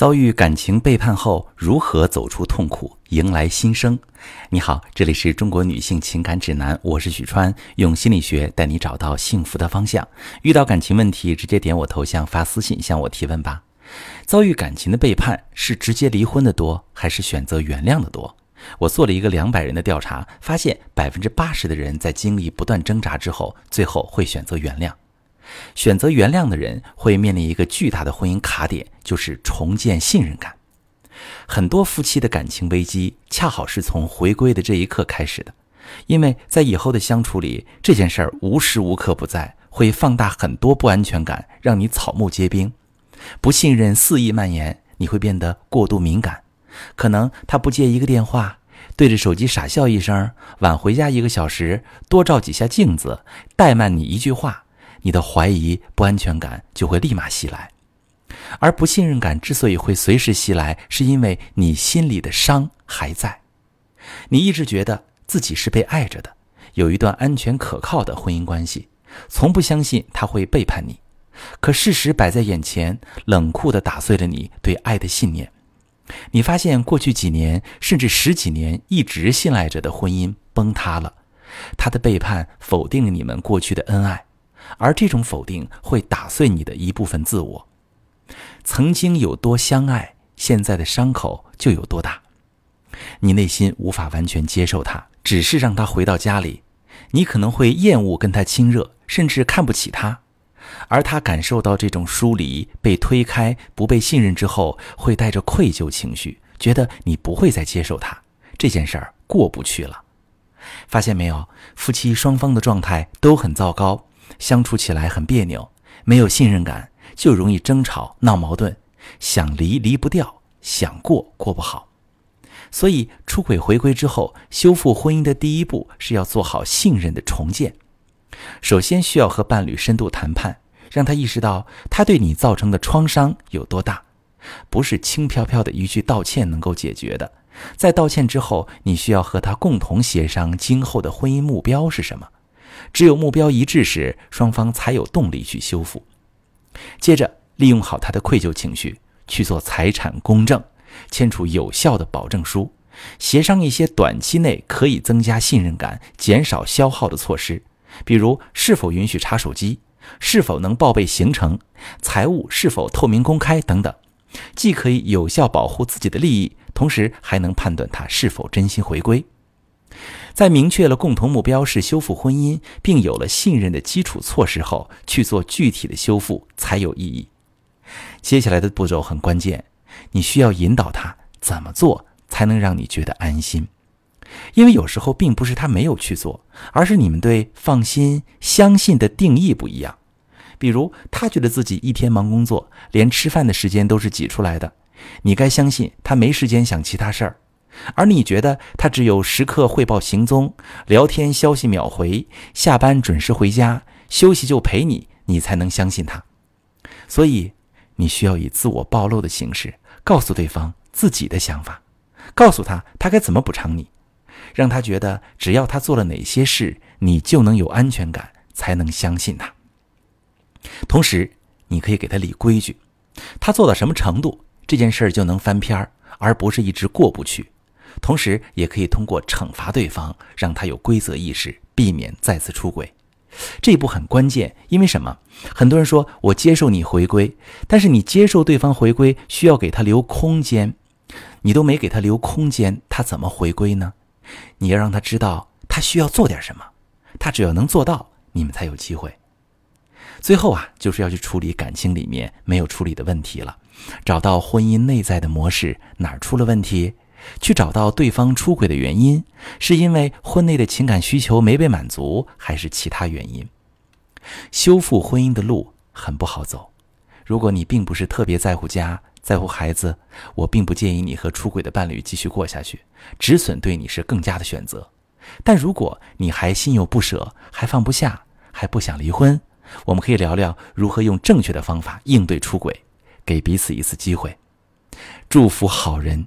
遭遇感情背叛后，如何走出痛苦，迎来新生？你好，这里是中国女性情感指南，我是许川，用心理学带你找到幸福的方向。遇到感情问题，直接点我头像发私信向我提问吧。遭遇感情的背叛，是直接离婚的多，还是选择原谅的多？我做了一个两百人的调查，发现百分之八十的人在经历不断挣扎之后，最后会选择原谅。选择原谅的人会面临一个巨大的婚姻卡点，就是重建信任感。很多夫妻的感情危机，恰好是从回归的这一刻开始的。因为在以后的相处里，这件事儿无时无刻不在，会放大很多不安全感，让你草木皆兵，不信任肆意蔓延，你会变得过度敏感。可能他不接一个电话，对着手机傻笑一声，晚回家一个小时，多照几下镜子，怠慢你一句话。你的怀疑、不安全感就会立马袭来，而不信任感之所以会随时袭来，是因为你心里的伤还在。你一直觉得自己是被爱着的，有一段安全可靠的婚姻关系，从不相信他会背叛你。可事实摆在眼前，冷酷地打碎了你对爱的信念。你发现过去几年甚至十几年一直信赖着的婚姻崩塌了，他的背叛否定了你们过去的恩爱。而这种否定会打碎你的一部分自我。曾经有多相爱，现在的伤口就有多大。你内心无法完全接受他，只是让他回到家里，你可能会厌恶跟他亲热，甚至看不起他。而他感受到这种疏离、被推开、不被信任之后，会带着愧疚情绪，觉得你不会再接受他，这件事儿过不去了。发现没有，夫妻双方的状态都很糟糕。相处起来很别扭，没有信任感，就容易争吵闹矛盾，想离离不掉，想过过不好。所以出轨回归之后，修复婚姻的第一步是要做好信任的重建。首先需要和伴侣深度谈判，让他意识到他对你造成的创伤有多大，不是轻飘飘的一句道歉能够解决的。在道歉之后，你需要和他共同协商今后的婚姻目标是什么。只有目标一致时，双方才有动力去修复。接着，利用好他的愧疚情绪，去做财产公证，签署有效的保证书，协商一些短期内可以增加信任感、减少消耗的措施，比如是否允许查手机，是否能报备行程，财务是否透明公开等等，既可以有效保护自己的利益，同时还能判断他是否真心回归。在明确了共同目标是修复婚姻，并有了信任的基础措施后，去做具体的修复才有意义。接下来的步骤很关键，你需要引导他怎么做才能让你觉得安心。因为有时候并不是他没有去做，而是你们对放心、相信的定义不一样。比如，他觉得自己一天忙工作，连吃饭的时间都是挤出来的，你该相信他没时间想其他事儿。而你觉得他只有时刻汇报行踪、聊天消息秒回、下班准时回家、休息就陪你，你才能相信他。所以，你需要以自我暴露的形式告诉对方自己的想法，告诉他他该怎么补偿你，让他觉得只要他做了哪些事，你就能有安全感，才能相信他。同时，你可以给他立规矩，他做到什么程度，这件事就能翻篇儿，而不是一直过不去。同时，也可以通过惩罚对方，让他有规则意识，避免再次出轨。这一步很关键，因为什么？很多人说我接受你回归，但是你接受对方回归，需要给他留空间，你都没给他留空间，他怎么回归呢？你要让他知道他需要做点什么，他只要能做到，你们才有机会。最后啊，就是要去处理感情里面没有处理的问题了，找到婚姻内在的模式哪儿出了问题。去找到对方出轨的原因，是因为婚内的情感需求没被满足，还是其他原因？修复婚姻的路很不好走。如果你并不是特别在乎家、在乎孩子，我并不建议你和出轨的伴侣继续过下去，止损对你是更加的选择。但如果你还心有不舍，还放不下，还不想离婚，我们可以聊聊如何用正确的方法应对出轨，给彼此一次机会。祝福好人。